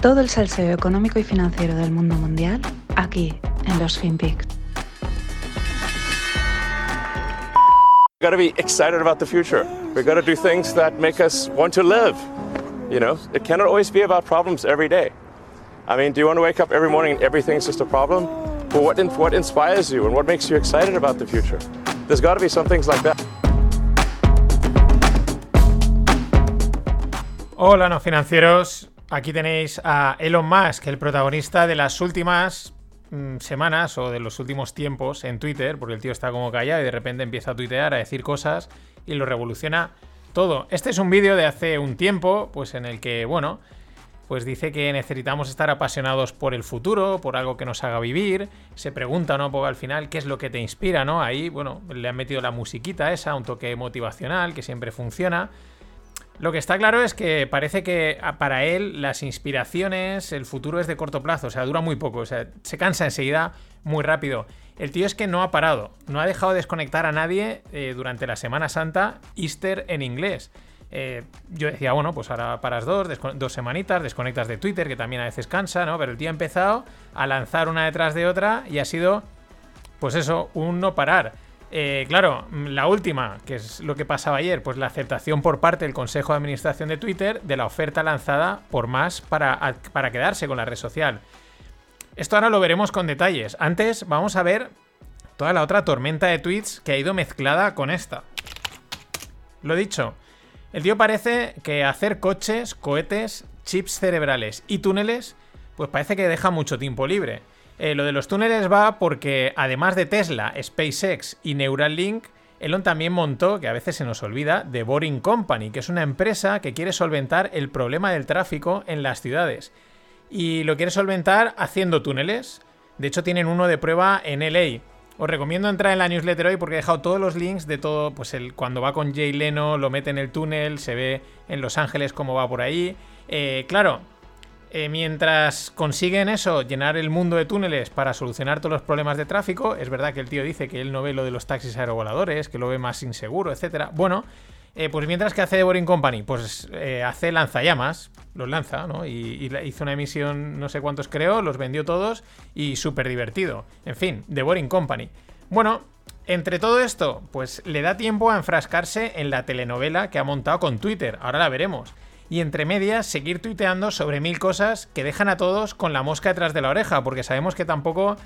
Todo el salseo económico y financiero del mundo mundial aquí en los FinPix. We gotta be excited about the future. We gotta do things that make us want to live. You know, it cannot always be about problems every day. I mean, do you want to wake up every morning and everything's just a problem? But what, in, what inspires you and what makes you excited about the future? There's got to be some things like that. Hola, no financieros. Aquí tenéis a Elon Musk, el protagonista de las últimas mm, semanas o de los últimos tiempos en Twitter, porque el tío está como callado y de repente empieza a tuitear, a decir cosas y lo revoluciona todo. Este es un vídeo de hace un tiempo, pues en el que, bueno, pues dice que necesitamos estar apasionados por el futuro, por algo que nos haga vivir. Se pregunta, ¿no? Porque al final, ¿qué es lo que te inspira, no? Ahí, bueno, le han metido la musiquita esa, un toque motivacional que siempre funciona. Lo que está claro es que parece que para él las inspiraciones, el futuro es de corto plazo, o sea, dura muy poco, o sea, se cansa enseguida muy rápido. El tío es que no ha parado, no ha dejado de desconectar a nadie eh, durante la Semana Santa, Easter en inglés. Eh, yo decía, bueno, pues ahora paras dos, dos semanitas, desconectas de Twitter, que también a veces cansa, ¿no? Pero el tío ha empezado a lanzar una detrás de otra y ha sido, pues eso, un no parar. Eh, claro, la última, que es lo que pasaba ayer, pues la aceptación por parte del Consejo de Administración de Twitter de la oferta lanzada por más para, para quedarse con la red social. Esto ahora lo veremos con detalles. Antes vamos a ver toda la otra tormenta de tweets que ha ido mezclada con esta. Lo dicho, el tío parece que hacer coches, cohetes, chips cerebrales y túneles, pues parece que deja mucho tiempo libre. Eh, lo de los túneles va porque, además de Tesla, SpaceX y Neuralink, Elon también montó, que a veces se nos olvida, The Boring Company, que es una empresa que quiere solventar el problema del tráfico en las ciudades. Y lo quiere solventar haciendo túneles. De hecho, tienen uno de prueba en LA. Os recomiendo entrar en la newsletter hoy porque he dejado todos los links de todo. Pues el, cuando va con Jay Leno, lo mete en el túnel, se ve en Los Ángeles cómo va por ahí. Eh, claro, eh, mientras consiguen eso, llenar el mundo de túneles para solucionar todos los problemas de tráfico, es verdad que el tío dice que él no ve lo de los taxis aerovoladores, que lo ve más inseguro, etcétera. Bueno, eh, pues mientras que hace The Boring Company, pues eh, hace lanzallamas, los lanza, ¿no? Y, hizo una emisión, no sé cuántos creo, los vendió todos y súper divertido. En fin, The Boring Company. Bueno, entre todo esto, pues le da tiempo a enfrascarse en la telenovela que ha montado con Twitter. Ahora la veremos y entre medias seguir tuiteando sobre mil cosas que dejan a todos con la mosca detrás de la oreja, porque sabemos que tampoco,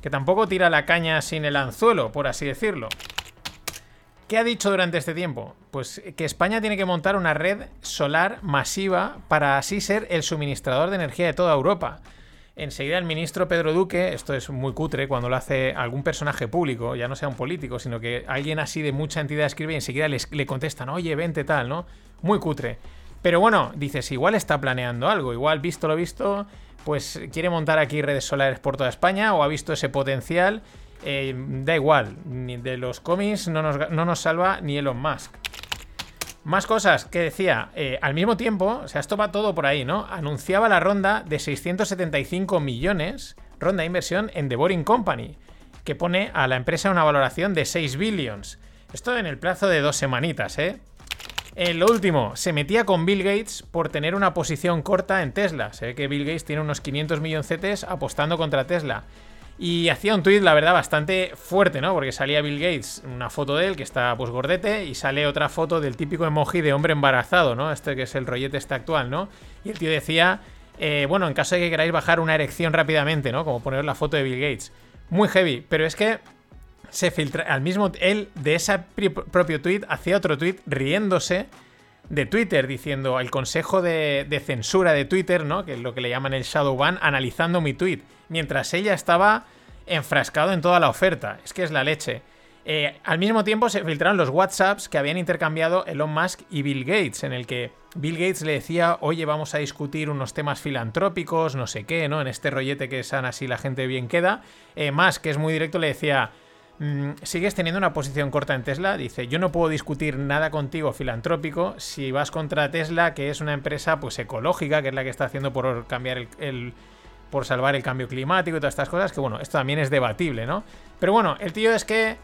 que tampoco tira la caña sin el anzuelo, por así decirlo. ¿Qué ha dicho durante este tiempo? Pues que España tiene que montar una red solar masiva para así ser el suministrador de energía de toda Europa. Enseguida el ministro Pedro Duque, esto es muy cutre cuando lo hace algún personaje público, ya no sea un político, sino que alguien así de mucha entidad escribe y enseguida le contestan, oye, vente tal, ¿no? Muy cutre. Pero bueno, dices, igual está planeando algo, igual visto lo visto, pues quiere montar aquí redes solares por toda España o ha visto ese potencial. Eh, da igual, ni de los cómics no nos, salva ni Elon Musk. Más cosas que decía, eh, al mismo tiempo, o sea, esto va todo por ahí, ¿no? Anunciaba la ronda de 675 millones, ronda de inversión en The Boring Company, que pone a la empresa una valoración de 6 billions. Esto en el plazo de dos semanitas, ¿eh? En lo último, se metía con Bill Gates por tener una posición corta en Tesla. Se ve que Bill Gates tiene unos 500 millones apostando contra Tesla. Y hacía un tuit, la verdad, bastante fuerte, ¿no? Porque salía Bill Gates, una foto de él que está pues gordete, y sale otra foto del típico emoji de hombre embarazado, ¿no? Este que es el rollete este actual, ¿no? Y el tío decía, eh, bueno, en caso de que queráis bajar una erección rápidamente, ¿no? Como poner la foto de Bill Gates. Muy heavy, pero es que se filtra. Al mismo. Él, de ese propio tweet, hacía otro tweet riéndose de Twitter, diciendo el consejo de, censura de Twitter, ¿no? Que es lo que le llaman el shadow ban, analizando mi tweet. Mientras ella estaba enfrascado en toda la oferta. Es que es la leche. Eh, al mismo tiempo se filtraron los WhatsApps que habían intercambiado Elon Musk y Bill Gates, en el que Bill Gates le decía, oye, vamos a discutir unos temas filantrópicos, no sé qué, ¿no? En este rollete que es así la gente bien queda. Eh, que es muy directo, le decía, sigues teniendo una posición corta en Tesla. Dice, yo no puedo discutir nada contigo filantrópico si vas contra Tesla, que es una empresa pues ecológica, que es la que está haciendo por cambiar el, por salvar el cambio climático y todas estas cosas, que bueno, esto también es debatible, ¿no? Pero bueno, el tío es que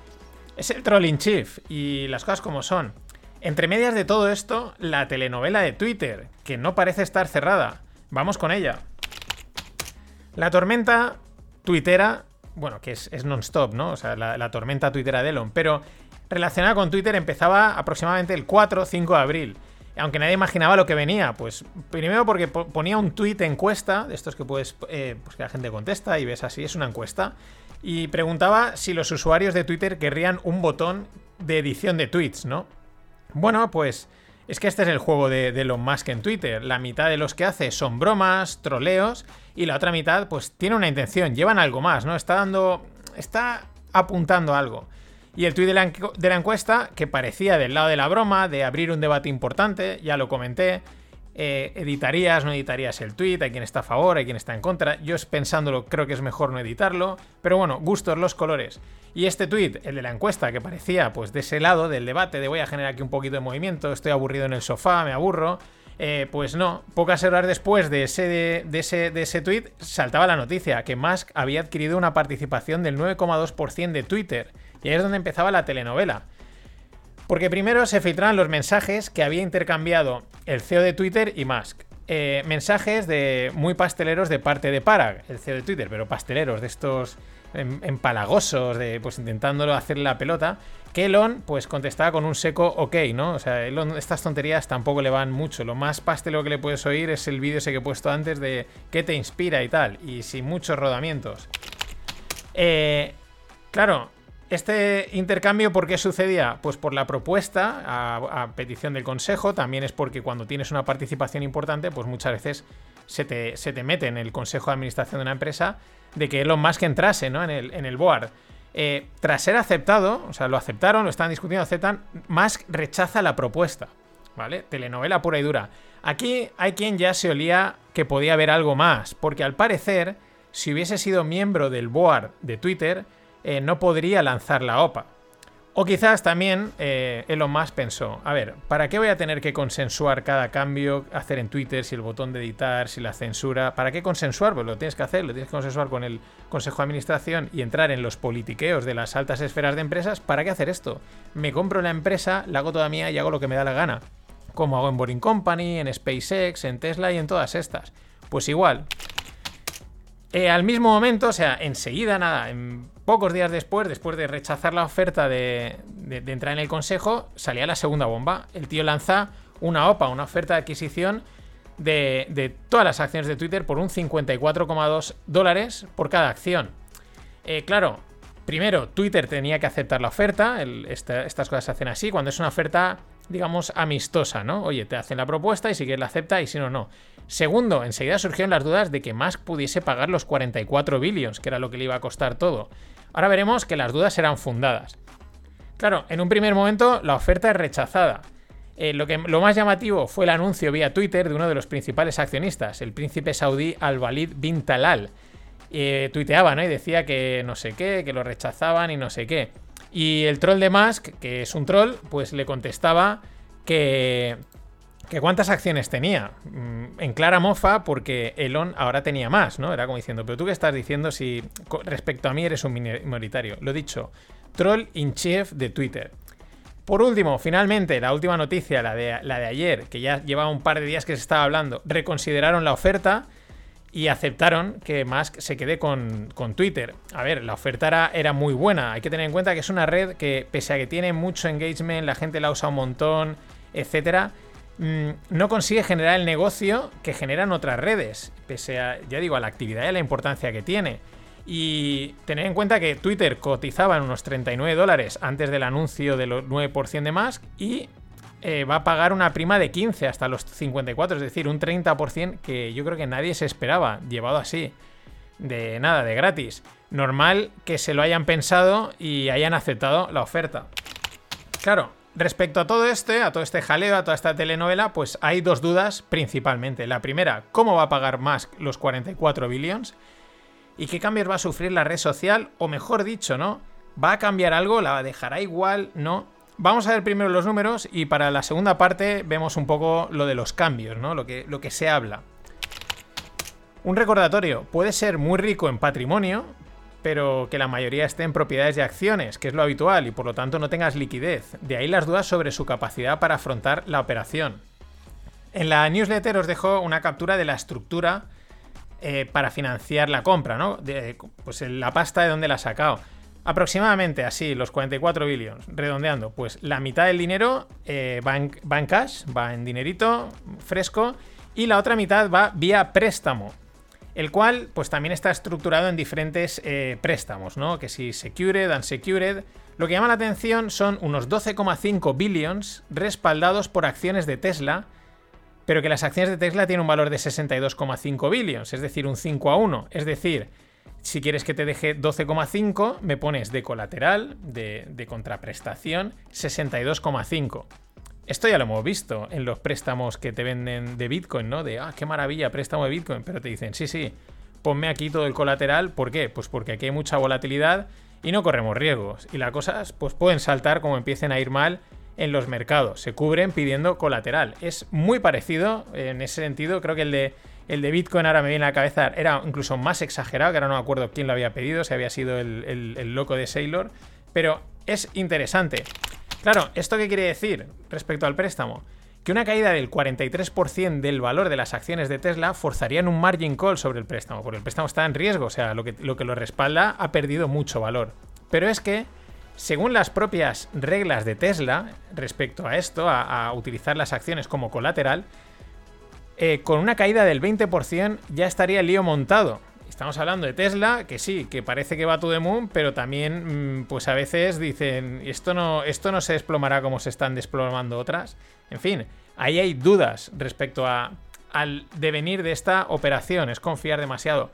es el trolling chief y las cosas como son. Entre medias de todo esto, la telenovela de Twitter, que no parece estar cerrada. Vamos con ella. La tormenta tuitera, bueno, que es, non-stop, ¿no? O sea, la, tormenta tuitera de Elon, pero relacionada con Twitter empezaba aproximadamente el 4 o 5 de abril. Aunque nadie imaginaba lo que venía, pues primero porque ponía un tweet encuesta, de estos que puedes, eh, pues que la gente contesta y ves así, es una encuesta, y preguntaba si los usuarios de Twitter querrían un botón de edición de tweets, ¿no? Bueno, pues es que este es el juego de, de Elon Musk en Twitter. La mitad de los que hace son bromas, troleos, y la otra mitad, pues tiene una intención, llevan algo más, ¿no? Está dando. Está apuntando algo. Y el tuit de la, encuesta, que parecía del lado de la broma, de abrir un debate importante, ya lo comenté. Eh, ¿Editarías, no editarías el tweet? Hay quien está a favor, hay quien está en contra. Yo pensándolo creo que es mejor no editarlo. Pero bueno, gustos los colores. Y este tweet, el de la encuesta, que parecía pues de ese lado del debate, de voy a generar aquí un poquito de movimiento, estoy aburrido en el sofá, me aburro. Eh, pues no, pocas horas después de ese, de, ese, de ese tweet saltaba la noticia que Musk había adquirido una participación del 9,2% de Twitter. Y ahí es donde empezaba la telenovela. Porque primero se filtraban los mensajes que había intercambiado el CEO de Twitter y Musk. Eh, mensajes de muy pasteleros de parte de Parag, el CEO de Twitter, pero pasteleros de estos em, empalagosos, de pues intentándolo hacer la pelota, que Elon pues contestaba con un seco ok, ¿no? O sea, estas tonterías tampoco le van mucho. Lo más pastelero que le puedes oír es el vídeo ese que he puesto antes de qué te inspira y tal, y sin muchos rodamientos. Eh, claro, este intercambio, ¿por qué sucedía? Pues por la propuesta a, petición del consejo, también es porque cuando tienes una participación importante, pues muchas veces se te, mete en el consejo de administración de una empresa de que Elon Musk entrase ¿no? en, el, en el board. Eh, tras ser aceptado, o sea, lo aceptaron, lo están discutiendo, aceptan, Musk rechaza la propuesta. ¿Vale? Telenovela pura y dura. Aquí hay quien ya se olía que podía haber algo más, porque al parecer, si hubiese sido miembro del board de Twitter, eh, no podría lanzar la OPA. O quizás también eh, Elon Musk pensó, a ver, ¿para qué voy a tener que consensuar cada cambio, hacer en Twitter, si el botón de editar, si la censura? ¿Para qué consensuar? Pues lo tienes que hacer, lo tienes que consensuar con el Consejo de Administración y entrar en los politiqueos de las altas esferas de empresas. ¿Para qué hacer esto? Me compro la empresa, la hago toda mía y hago lo que me da la gana. Como hago en Boring Company, en SpaceX, en Tesla y en todas estas. Pues igual. Eh, al mismo momento, o sea, enseguida, nada, en Pocos días después, después de rechazar la oferta de, entrar en el consejo, salía la segunda bomba. El tío lanza una OPA, una oferta de adquisición de, todas las acciones de Twitter por un 54,2 dólares por cada acción. Eh, claro, primero, Twitter tenía que aceptar la oferta. estas cosas se hacen así. Cuando es una oferta, digamos, amistosa, ¿no? Oye, te hacen la propuesta y si quieres la acepta y si no, no. Segundo, enseguida surgieron las dudas de que Musk pudiese pagar los 44 billions, que era lo que le iba a costar todo. Ahora veremos que las dudas serán fundadas. Claro, en un primer momento la oferta es rechazada. Eh, lo, que, lo más llamativo fue el anuncio vía Twitter de uno de los principales accionistas, el príncipe saudí Al-Walid bin Talal. Eh, tuiteaba, ¿no? Y decía que no sé qué, que lo rechazaban y no sé qué. Y el troll de Musk, que es un troll, pues le contestaba que, que cuántas acciones tenía. Mm, en clara mofa porque Elon ahora tenía más, ¿no? Era como diciendo, pero tú qué estás diciendo si respecto a mí eres un minoritario. Lo dicho, troll in chief de Twitter. Por último, finalmente, la última noticia, la de, la de ayer, que ya llevaba un par de días que se estaba hablando, reconsideraron la oferta y aceptaron que Musk se quede con, con Twitter. A ver, la oferta era, era, muy buena. Hay que tener en cuenta que es una red que, pese a que tiene mucho engagement, la gente la usa un montón, etcétera, no consigue generar el negocio que generan otras redes, pese a, ya digo, a la actividad y a la importancia que tiene. Y tener en cuenta que Twitter cotizaba en unos 39 dólares antes del anuncio de los 9% de Musk y eh, va a pagar una prima de 15 hasta los 54, es decir, un 30% que yo creo que nadie se esperaba, llevado así, de nada, de gratis. Normal que se lo hayan pensado y hayan aceptado la oferta. Claro, Respecto a todo este, a todo este jaleo, a toda esta telenovela, pues hay dos dudas principalmente. La primera, ¿cómo va a pagar Musk los 44 billions? ¿Y qué cambios va a sufrir la red social? O mejor dicho, ¿no? ¿Va a cambiar algo? ¿La dejará igual? ¿No? Vamos a ver primero los números y para la segunda parte vemos un poco lo de los cambios, ¿no? Lo que, lo que se habla. Un recordatorio, puede ser muy rico en patrimonio, pero que la mayoría esté en propiedades de acciones, que es lo habitual, y por lo tanto no tengas liquidez. De ahí las dudas sobre su capacidad para afrontar la operación. En la newsletter os dejo una captura de la estructura eh, para financiar la compra, ¿no? pues la pasta de dónde la ha sacado. Aproximadamente así, los 44 billones, redondeando, pues la mitad del dinero eh, va, en, cash, va en dinerito fresco, y la otra mitad va vía préstamo, el cual pues también está estructurado en diferentes eh, préstamos, ¿no? Que si secured, unsecured. Lo que llama la atención son unos 12,5 billions respaldados por acciones de Tesla, pero que las acciones de Tesla tienen un valor de 62,5 billions, es decir, un 5 a 1. Es decir, si quieres que te deje 12,5, me pones de colateral, de, contraprestación, 62,5. Esto ya lo hemos visto en los préstamos que te venden de Bitcoin, ¿no? De, ah, qué maravilla, préstamo de Bitcoin. Pero te dicen, sí, sí, ponme aquí todo el colateral. ¿Por qué? Pues porque aquí hay mucha volatilidad y no corremos riesgos. Y las cosas, pues pueden saltar como empiecen a ir mal en los mercados. Se cubren pidiendo colateral. Es muy parecido en ese sentido. Creo que el de el de Bitcoin ahora me viene a la cabeza, era incluso más exagerado, que ahora no me acuerdo quién lo había pedido, si había sido el, loco de Sailor, pero es interesante. Claro, ¿esto qué quiere decir respecto al préstamo? Que una caída del 43% del valor de las acciones de Tesla forzarían un margin call sobre el préstamo, porque el préstamo está en riesgo, o sea, lo que lo, respalda ha perdido mucho valor. Pero es que, según las propias reglas de Tesla respecto a esto, a utilizar las acciones como colateral, eh, con una caída del 20% ya estaría el lío montado. Estamos hablando de Tesla, que sí, que parece que va to the moon, pero también, mm, pues a veces dicen, esto no, esto no se desplomará como se están desplomando otras. En fin, ahí hay dudas respecto a, al devenir de esta operación, es confiar demasiado.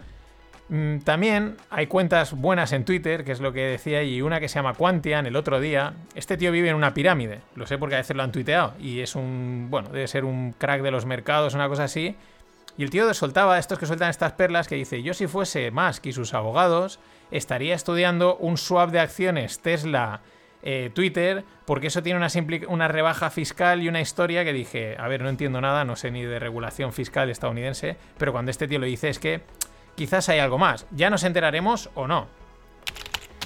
Mm, también hay cuentas buenas en Twitter, que es lo que decía, y una que se llama Quantian el otro día. Este tío vive en una pirámide, lo sé porque a veces lo han tuiteado, y es un, bueno, debe ser un crack de los mercados, una cosa así. Y el tío soltaba estos que sueltan estas perlas que dice, yo si fuese Musk y sus abogados, estaría estudiando un swap de acciones Tesla eh, Twitter, porque eso tiene una, una rebaja fiscal y una historia que dije, a ver, no entiendo nada, no sé ni de regulación fiscal estadounidense, pero cuando este tío lo dice es que quizás hay algo más. Ya nos enteraremos o no.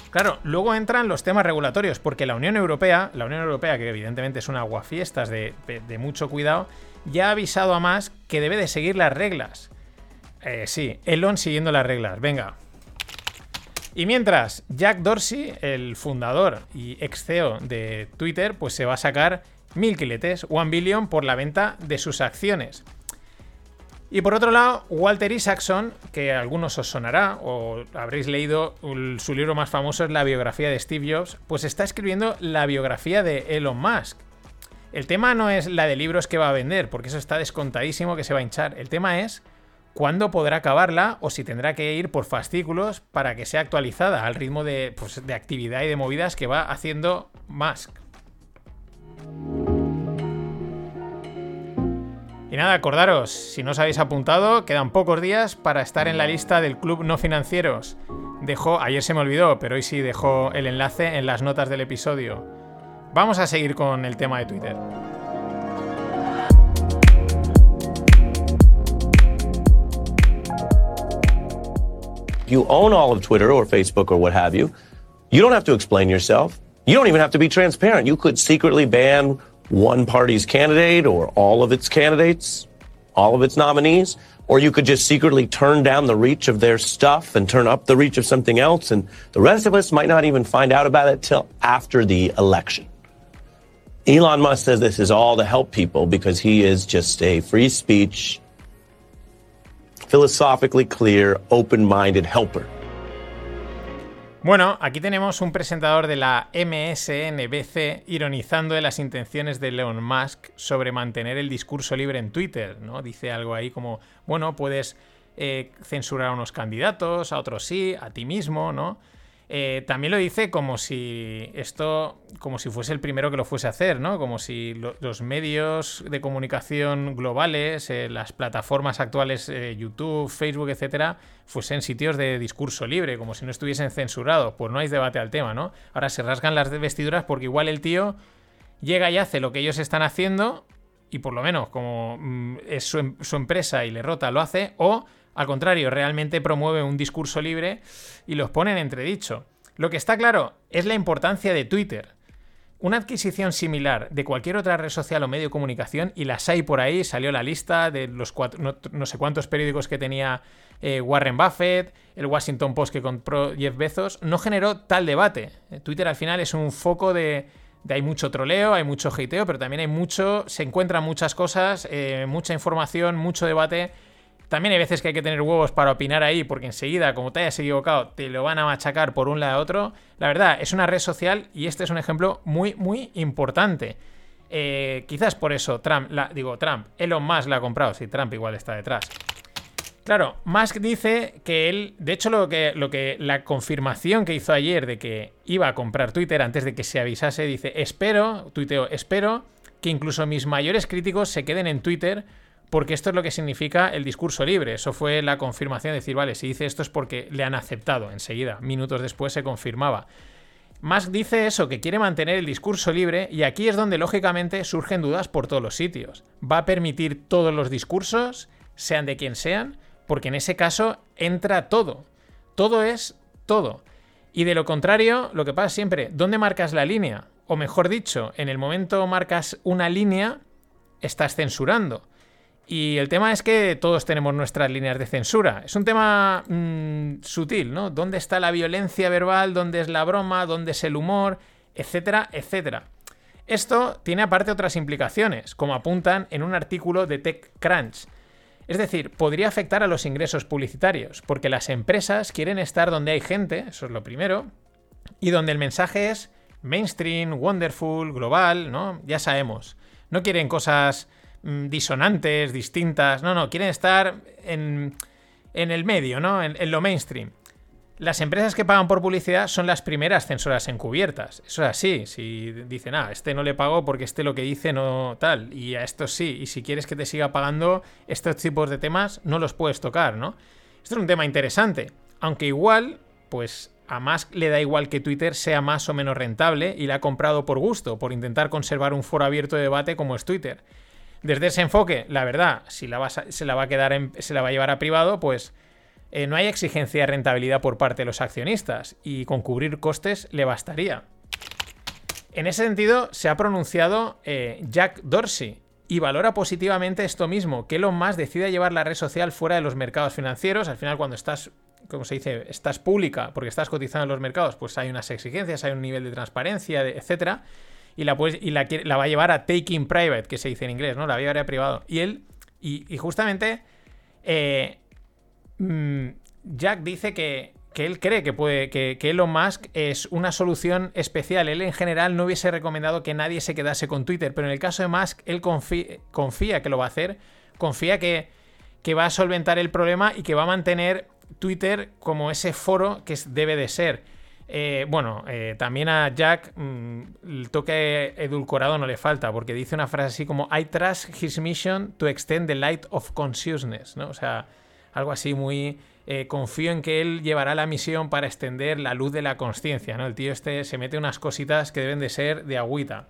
Claro, luego entran los temas regulatorios, porque la Unión Europea, la Unión Europea, que evidentemente es un aguafiestas de, de mucho cuidado, ya ha avisado a más que debe de seguir las reglas. Eh, sí, Elon siguiendo las reglas, venga. Y mientras, Jack Dorsey, el fundador y ex CEO de Twitter, pues se va a sacar mil quiletes, one billion, por la venta de sus acciones. Y por otro lado, Walter Isaacson, que a algunos os sonará o habréis leído su libro más famoso es la biografía de Steve Jobs, pues está escribiendo la biografía de Elon Musk. El tema no es la de libros que va a vender, porque eso está descontadísimo que se va a hinchar. El tema es cuándo podrá acabarla o si tendrá que ir por fascículos para que sea actualizada al ritmo de, pues, de actividad y de movidas que va haciendo Musk. Y nada, acordaros, si no os habéis apuntado, quedan pocos días para estar en la lista del Club No Financieros. Dejo, ayer se me olvidó, pero hoy sí dejo el enlace en las notas del episodio. Vamos a seguir con el tema de Twitter. You own all of Twitter or Facebook or what have you. You don't have to explain yourself. You don't even have to be transparent. You could secretly ban one party's candidate or all of its candidates, all of its nominees, or you could just secretly turn down the reach of their stuff and turn up the reach of something else. And the rest of us might not even find out about it till after the election. Elon Musk says this is all to help people because he is just a free speech, philosophically clear, open minded helper. Bueno, aquí tenemos un presentador de la MSNBC ironizando de las intenciones de Elon Musk sobre mantener el discurso libre en Twitter, ¿no? Dice algo ahí como, bueno, puedes eh, censurar a unos candidatos, a otros sí, a ti mismo, ¿no? Eh, también lo dice como si esto, como si fuese el primero que lo fuese a hacer, ¿no? Como si los medios de comunicación globales, eh, las plataformas actuales, eh, YouTube, Facebook, etcétera, fuesen sitios de discurso libre, como si no estuviesen censurados. Pues no hay debate al tema, ¿no? Ahora se rasgan las vestiduras porque igual el tío llega y hace lo que ellos están haciendo y por lo menos como mm, es su, em, su empresa y le rota, lo hace, o al contrario, realmente promueve un discurso libre y los pone en entredicho. Lo que está claro es la importancia de Twitter. una adquisición similar de cualquier otra red social o medio de comunicación, y las hay por ahí, salió la lista de los cuatro, no, sé cuántos periódicos que tenía eh, Warren Buffett, el Washington Post que compró Jeff Bezos, no generó tal debate. Twitter al final es un foco de, hay mucho troleo, hay mucho hateo, pero también hay mucho, se encuentran muchas cosas, eh, mucha información, mucho debate también hay veces que hay que tener huevos para opinar ahí, porque enseguida, como te hayas equivocado, te lo van a machacar por un lado a otro. La verdad, es una red social y este es un ejemplo muy, muy importante. Eh, quizás por eso Trump, la, digo, Trump, Elon Musk la ha comprado, si Trump igual está detrás. Claro, Musk dice que él, de hecho, lo que, lo que la confirmación que hizo ayer de que iba a comprar Twitter antes de que se avisase, dice, espero, tuiteo, espero que incluso mis mayores críticos se queden en Twitter porque esto es lo que significa el discurso libre. Eso fue la confirmación de decir, vale, si dice esto es porque le han aceptado enseguida. Minutos después se confirmaba. Musk dice eso, que quiere mantener el discurso libre y aquí es donde lógicamente surgen dudas por todos los sitios. ¿Va a permitir todos los discursos, sean de quien sean? Porque en ese caso entra todo. Todo es todo. Y de lo contrario, lo que pasa siempre, ¿dónde marcas la línea? O mejor dicho, en el momento marcas una línea, estás censurando. Y el tema es que todos tenemos nuestras líneas de censura. Es un tema mm, sutil, ¿no? ¿Dónde está la violencia verbal? ¿Dónde es la broma? ¿Dónde es el humor? Etcétera, etcétera. Esto tiene aparte otras implicaciones, como apuntan en un artículo de TechCrunch. Es decir, podría afectar a los ingresos publicitarios, porque las empresas quieren estar donde hay gente, eso es lo primero, y donde el mensaje es mainstream, wonderful, global, ¿no? Ya sabemos. No quieren cosas disonantes, distintas. No, no, quieren estar en, en el medio, ¿no? En, lo mainstream. Las empresas que pagan por publicidad son las primeras censoras encubiertas. Eso es así. Si dicen, ah, este no le pago porque este lo que dice no tal. Y a esto sí. Y si quieres que te siga pagando estos tipos de temas, no los puedes tocar, ¿no? Esto es un tema interesante. Aunque igual, pues a Musk le da igual que Twitter sea más o menos rentable y la ha comprado por gusto, por intentar conservar un foro abierto de debate como es Twitter. Desde ese enfoque, la verdad, si la se la va a llevar a privado, pues eh, no hay exigencia de rentabilidad por parte de los accionistas y con cubrir costes le bastaría. En ese sentido, se ha pronunciado eh, Jack Dorsey y valora positivamente esto mismo, que Elon Musk decida llevar la red social fuera de los mercados financieros. Al final, cuando estás, como se dice, estás pública porque estás cotizando en los mercados, pues hay unas exigencias, hay un nivel de transparencia, etcétera y la, y la, va a llevar a taking private, que se dice en inglés, ¿no? La va a llevar a privado. Y él, y, justamente, eh, mm, Jack dice que, él cree que puede, que, que, Elon Musk es una solución especial. Él en general no hubiese recomendado que nadie se quedase con Twitter, pero en el caso de Musk, él confía, que lo va a hacer, confía que, que va a solventar el problema y que va a mantener Twitter como ese foro que debe de ser. Eh, bueno, eh, también a Jack mm, el toque edulcorado no le falta, porque dice una frase así como I trust his mission to extend the light of consciousness, ¿no? O sea, algo así muy... Eh, confío en que él llevará la misión para extender la luz de la conciencia, ¿no? El tío este se mete unas cositas que deben de ser de agüita.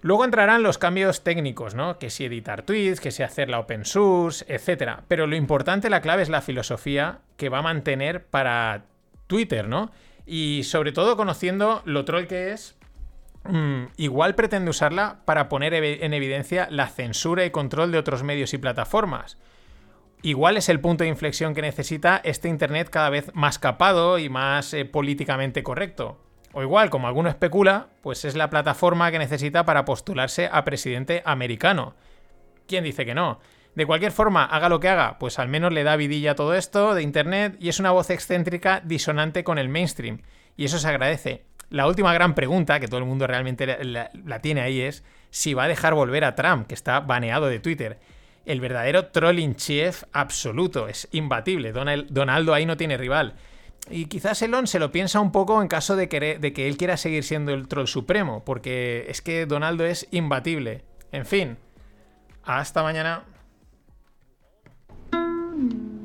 Luego entrarán los cambios técnicos, ¿no? Que si editar tweets, que si hacer la open source, etc. Pero lo importante, la clave es la filosofía que va a mantener para Twitter, ¿no? Y sobre todo conociendo lo troll que es, mm, igual pretende usarla para poner en evidencia la censura y control de otros medios y plataformas. Igual es el punto de inflexión que necesita este Internet cada vez más capado y más eh, políticamente correcto. O igual, como alguno especula, pues es la plataforma que necesita para postularse a presidente americano. ¿Quién dice que no? De cualquier forma, haga lo que haga, pues al menos le da vidilla a todo esto de Internet y es una voz excéntrica disonante con el mainstream. Y eso se agradece. La última gran pregunta, que todo el mundo realmente la, tiene ahí, es si va a dejar volver a Trump, que está baneado de Twitter. El verdadero trolling chief absoluto, es imbatible. Donaldo ahí no tiene rival. Y quizás Elon se lo piensa un poco en caso de, de que él quiera seguir siendo el troll supremo, porque es que Donaldo es imbatible. En fin, hasta mañana. 嗯。